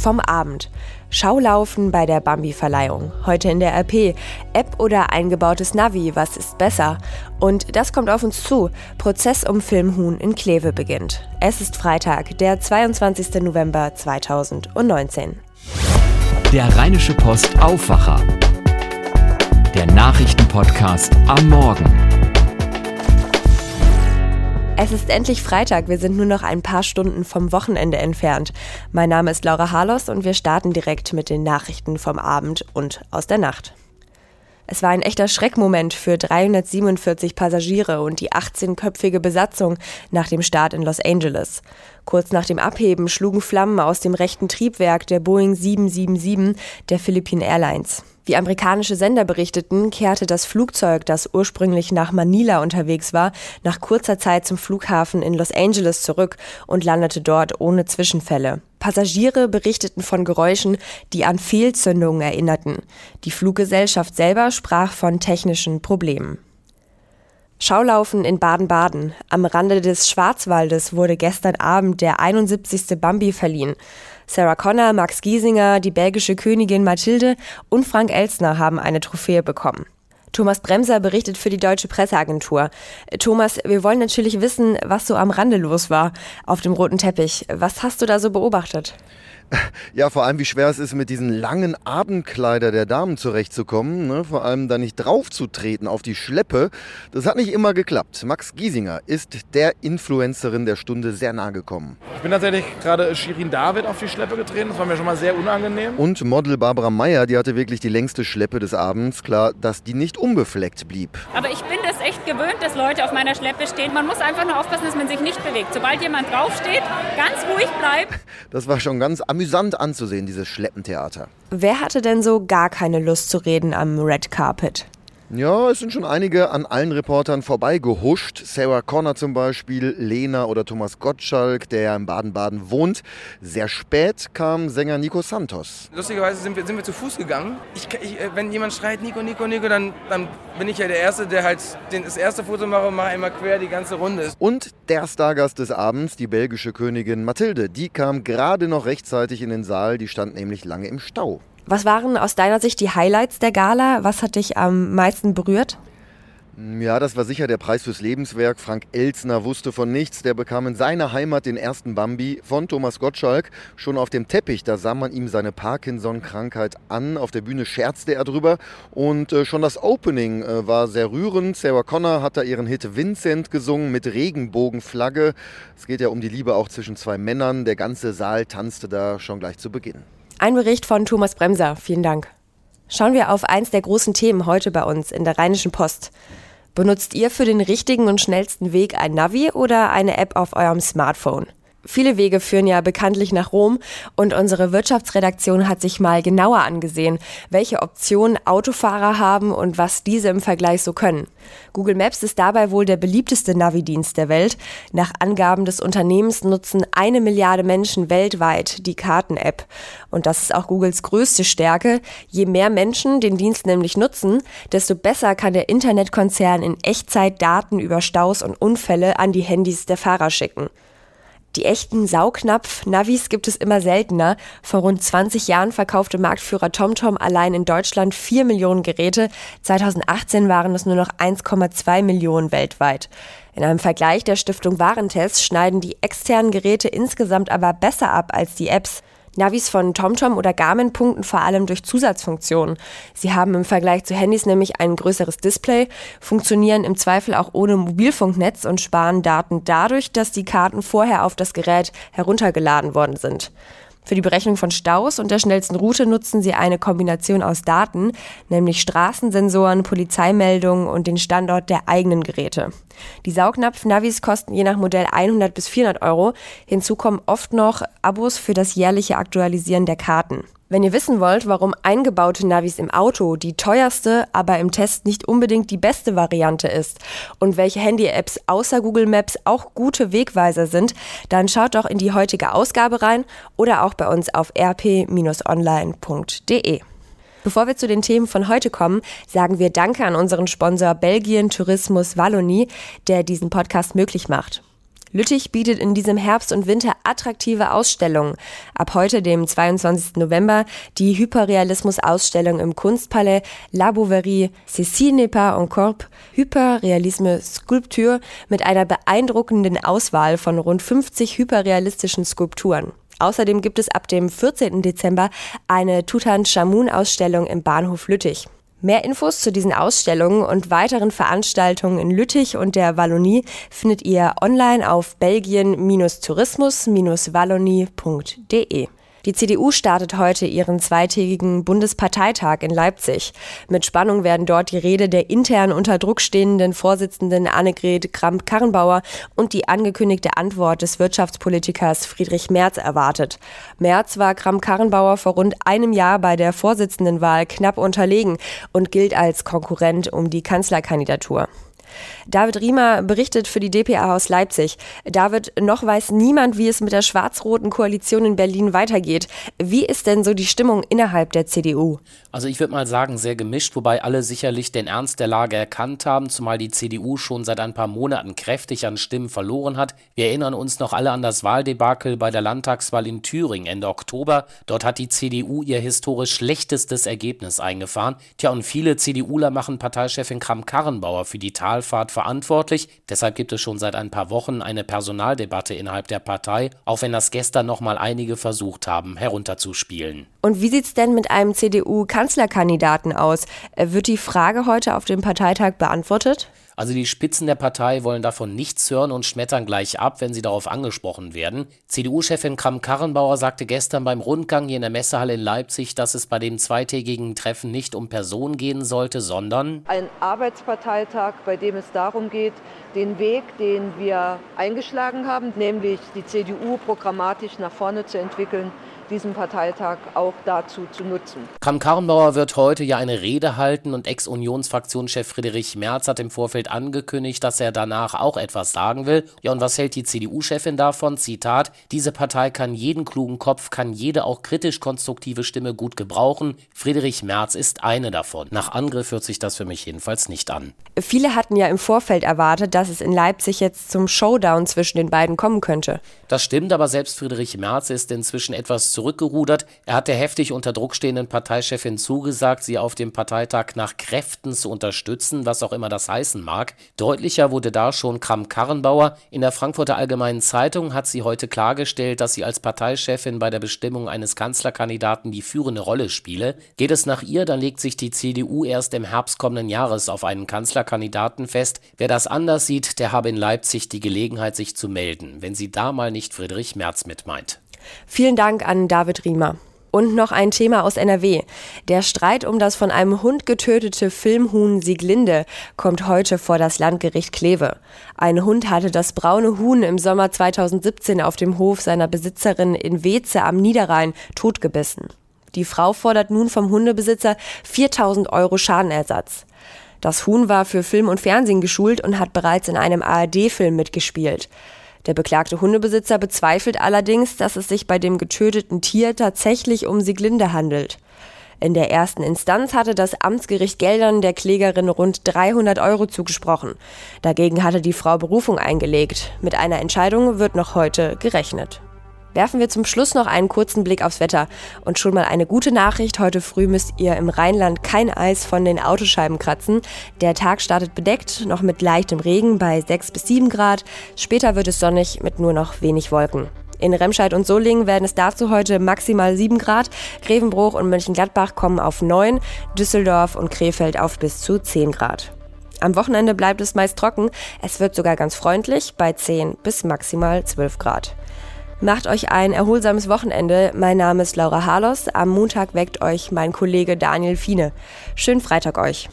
vom Abend. Schaulaufen bei der Bambi-Verleihung. Heute in der RP. App oder eingebautes Navi, was ist besser? Und das kommt auf uns zu. Prozess um Filmhuhn in Kleve beginnt. Es ist Freitag, der 22. November 2019. Der Rheinische Post Aufwacher. Der Nachrichtenpodcast am Morgen. Es ist endlich Freitag, wir sind nur noch ein paar Stunden vom Wochenende entfernt. Mein Name ist Laura Harlos und wir starten direkt mit den Nachrichten vom Abend und aus der Nacht. Es war ein echter Schreckmoment für 347 Passagiere und die 18-köpfige Besatzung nach dem Start in Los Angeles. Kurz nach dem Abheben schlugen Flammen aus dem rechten Triebwerk der Boeing 777 der Philippine Airlines. Wie amerikanische Sender berichteten, kehrte das Flugzeug, das ursprünglich nach Manila unterwegs war, nach kurzer Zeit zum Flughafen in Los Angeles zurück und landete dort ohne Zwischenfälle. Passagiere berichteten von Geräuschen, die an Fehlzündungen erinnerten. Die Fluggesellschaft selber sprach von technischen Problemen. Schaulaufen in Baden-Baden. Am Rande des Schwarzwaldes wurde gestern Abend der 71. Bambi verliehen. Sarah Connor, Max Giesinger, die belgische Königin Mathilde und Frank Elstner haben eine Trophäe bekommen. Thomas Bremser berichtet für die Deutsche Presseagentur. Thomas, wir wollen natürlich wissen, was so am Rande los war auf dem roten Teppich. Was hast du da so beobachtet? Ja, vor allem, wie schwer es ist, mit diesen langen Abendkleider der Damen zurechtzukommen. Ne? Vor allem da nicht draufzutreten auf die Schleppe. Das hat nicht immer geklappt. Max Giesinger ist der Influencerin der Stunde sehr nahe gekommen. Ich bin tatsächlich gerade Shirin David auf die Schleppe getreten. Das war mir schon mal sehr unangenehm. Und Model Barbara Meyer, die hatte wirklich die längste Schleppe des Abends. Klar, dass die nicht unbefleckt blieb. Aber ich bin das echt gewöhnt, dass Leute auf meiner Schleppe stehen. Man muss einfach nur aufpassen, dass man sich nicht bewegt. Sobald jemand draufsteht, ganz ruhig bleibt. Das war schon ganz amüsant amüsant anzusehen, dieses Schleppentheater. Wer hatte denn so gar keine Lust zu reden am Red Carpet? Ja, es sind schon einige an allen Reportern vorbeigehuscht. Sarah Connor zum Beispiel, Lena oder Thomas Gottschalk, der ja in Baden-Baden wohnt. Sehr spät kam Sänger Nico Santos. Lustigerweise sind wir, sind wir zu Fuß gegangen. Ich, ich, äh, wenn jemand schreit Nico, Nico, Nico, dann, dann bin ich ja der Erste, der halt den, das erste Foto mache und mache einmal quer die ganze Runde. Und der Stargast des Abends, die belgische Königin Mathilde, die kam gerade noch rechtzeitig in den Saal. Die stand nämlich lange im Stau. Was waren aus deiner Sicht die Highlights der Gala? Was hat dich am meisten berührt? Ja, das war sicher der Preis fürs Lebenswerk. Frank Elsner wusste von nichts. Der bekam in seiner Heimat den ersten Bambi von Thomas Gottschalk. Schon auf dem Teppich, da sah man ihm seine Parkinson-Krankheit an. Auf der Bühne scherzte er drüber. Und äh, schon das Opening äh, war sehr rührend. Sarah Connor hat da ihren Hit Vincent gesungen mit Regenbogenflagge. Es geht ja um die Liebe auch zwischen zwei Männern. Der ganze Saal tanzte da schon gleich zu Beginn. Ein Bericht von Thomas Bremser. Vielen Dank. Schauen wir auf eins der großen Themen heute bei uns in der Rheinischen Post. Benutzt ihr für den richtigen und schnellsten Weg ein Navi oder eine App auf eurem Smartphone? Viele Wege führen ja bekanntlich nach Rom und unsere Wirtschaftsredaktion hat sich mal genauer angesehen, welche Optionen Autofahrer haben und was diese im Vergleich so können. Google Maps ist dabei wohl der beliebteste Navidienst der Welt. Nach Angaben des Unternehmens nutzen eine Milliarde Menschen weltweit die Karten-App. Und das ist auch Googles größte Stärke. Je mehr Menschen den Dienst nämlich nutzen, desto besser kann der Internetkonzern in Echtzeit Daten über Staus und Unfälle an die Handys der Fahrer schicken. Die echten Saugnapf-Navis gibt es immer seltener. Vor rund 20 Jahren verkaufte Marktführer TomTom allein in Deutschland 4 Millionen Geräte. 2018 waren es nur noch 1,2 Millionen weltweit. In einem Vergleich der Stiftung Warentest schneiden die externen Geräte insgesamt aber besser ab als die Apps. Navis von TomTom oder Garmin punkten vor allem durch Zusatzfunktionen. Sie haben im Vergleich zu Handys nämlich ein größeres Display, funktionieren im Zweifel auch ohne Mobilfunknetz und sparen Daten dadurch, dass die Karten vorher auf das Gerät heruntergeladen worden sind. Für die Berechnung von Staus und der schnellsten Route nutzen sie eine Kombination aus Daten, nämlich Straßensensoren, Polizeimeldungen und den Standort der eigenen Geräte. Die Saugnapf-Navis kosten je nach Modell 100 bis 400 Euro. Hinzu kommen oft noch Abos für das jährliche Aktualisieren der Karten. Wenn ihr wissen wollt, warum eingebaute Navis im Auto die teuerste, aber im Test nicht unbedingt die beste Variante ist und welche Handy-Apps außer Google Maps auch gute Wegweiser sind, dann schaut doch in die heutige Ausgabe rein oder auch bei uns auf rp-online.de. Bevor wir zu den Themen von heute kommen, sagen wir Danke an unseren Sponsor Belgien Tourismus Wallonie, der diesen Podcast möglich macht. Lüttich bietet in diesem Herbst und Winter attraktive Ausstellungen. Ab heute, dem 22. November, die Hyperrealismus-Ausstellung im Kunstpalais La Bouverie Ceci n'est pas un corps, Hyperrealisme Skulptur mit einer beeindruckenden Auswahl von rund 50 hyperrealistischen Skulpturen. Außerdem gibt es ab dem 14. Dezember eine Tutanchamun-Ausstellung im Bahnhof Lüttich. Mehr Infos zu diesen Ausstellungen und weiteren Veranstaltungen in Lüttich und der Wallonie findet ihr online auf belgien-tourismus-wallonie.de. Die CDU startet heute ihren zweitägigen Bundesparteitag in Leipzig. Mit Spannung werden dort die Rede der intern unter Druck stehenden Vorsitzenden Annegret Kramp-Karrenbauer und die angekündigte Antwort des Wirtschaftspolitikers Friedrich Merz erwartet. Merz war Kramp-Karrenbauer vor rund einem Jahr bei der Vorsitzendenwahl knapp unterlegen und gilt als Konkurrent um die Kanzlerkandidatur. David Riemer berichtet für die dpa aus Leipzig. David, noch weiß niemand, wie es mit der schwarz-roten Koalition in Berlin weitergeht. Wie ist denn so die Stimmung innerhalb der CDU? Also ich würde mal sagen, sehr gemischt, wobei alle sicherlich den Ernst der Lage erkannt haben, zumal die CDU schon seit ein paar Monaten kräftig an Stimmen verloren hat. Wir erinnern uns noch alle an das Wahldebakel bei der Landtagswahl in Thüringen Ende Oktober. Dort hat die CDU ihr historisch schlechtestes Ergebnis eingefahren. Tja, und viele CDUler machen Parteichefin Kram-Karrenbauer für die Talfahrt verantwortlich. Deshalb gibt es schon seit ein paar Wochen eine Personaldebatte innerhalb der Partei, auch wenn das gestern noch mal einige versucht haben, herunterzuspielen. Und wie sieht es denn mit einem CDU-Kanzlerkandidaten aus? Äh, wird die Frage heute auf dem Parteitag beantwortet? Also die Spitzen der Partei wollen davon nichts hören und schmettern gleich ab, wenn sie darauf angesprochen werden. CDU-Chefin Kram-Karrenbauer sagte gestern beim Rundgang hier in der Messehalle in Leipzig, dass es bei dem zweitägigen Treffen nicht um Personen gehen sollte, sondern ein Arbeitsparteitag, bei dem es darum geht, den Weg, den wir eingeschlagen haben, nämlich die CDU programmatisch nach vorne zu entwickeln, diesen Parteitag auch dazu zu nutzen. Kram-Karrenbauer wird heute ja eine Rede halten und Ex-Unionsfraktionschef Friedrich Merz hat im Vorfeld angekündigt, dass er danach auch etwas sagen will. Ja, und was hält die CDU-Chefin davon? Zitat: Diese Partei kann jeden klugen Kopf, kann jede auch kritisch konstruktive Stimme gut gebrauchen. Friedrich Merz ist eine davon. Nach Angriff hört sich das für mich jedenfalls nicht an. Viele hatten ja im Vorfeld erwartet, dass es in Leipzig jetzt zum Showdown zwischen den beiden kommen könnte. Das stimmt, aber selbst Friedrich Merz ist inzwischen etwas zurückgerudert. Er hat der heftig unter Druck stehenden Parteichefin zugesagt, sie auf dem Parteitag nach Kräften zu unterstützen, was auch immer das heißen mag. Deutlicher wurde da schon Kram-Karrenbauer. In der Frankfurter Allgemeinen Zeitung hat sie heute klargestellt, dass sie als Parteichefin bei der Bestimmung eines Kanzlerkandidaten die führende Rolle spiele. Geht es nach ihr, dann legt sich die CDU erst im Herbst kommenden Jahres auf einen Kanzlerkandidaten fest. Wer das anders sieht, der habe in Leipzig die Gelegenheit, sich zu melden, wenn sie da mal nicht Friedrich Merz mit meint. Vielen Dank an David Riemer. Und noch ein Thema aus NRW. Der Streit um das von einem Hund getötete Filmhuhn Sieglinde kommt heute vor das Landgericht Kleve. Ein Hund hatte das braune Huhn im Sommer 2017 auf dem Hof seiner Besitzerin in Weze am Niederrhein totgebissen. Die Frau fordert nun vom Hundebesitzer 4000 Euro Schadenersatz. Das Huhn war für Film und Fernsehen geschult und hat bereits in einem ARD-Film mitgespielt. Der beklagte Hundebesitzer bezweifelt allerdings, dass es sich bei dem getöteten Tier tatsächlich um Sieglinde handelt. In der ersten Instanz hatte das Amtsgericht Geldern der Klägerin rund 300 Euro zugesprochen. Dagegen hatte die Frau Berufung eingelegt. Mit einer Entscheidung wird noch heute gerechnet. Werfen wir zum Schluss noch einen kurzen Blick aufs Wetter. Und schon mal eine gute Nachricht. Heute früh müsst ihr im Rheinland kein Eis von den Autoscheiben kratzen. Der Tag startet bedeckt, noch mit leichtem Regen bei 6 bis 7 Grad. Später wird es sonnig mit nur noch wenig Wolken. In Remscheid und Solingen werden es dazu heute maximal 7 Grad. Grevenbruch und Mönchengladbach kommen auf 9, Düsseldorf und Krefeld auf bis zu 10 Grad. Am Wochenende bleibt es meist trocken. Es wird sogar ganz freundlich bei 10 bis maximal 12 Grad. Macht euch ein erholsames Wochenende. Mein Name ist Laura Harlos. Am Montag weckt euch mein Kollege Daniel Fiene. Schönen Freitag euch.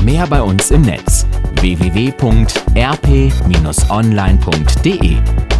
Mehr bei uns im Netz www.rp-online.de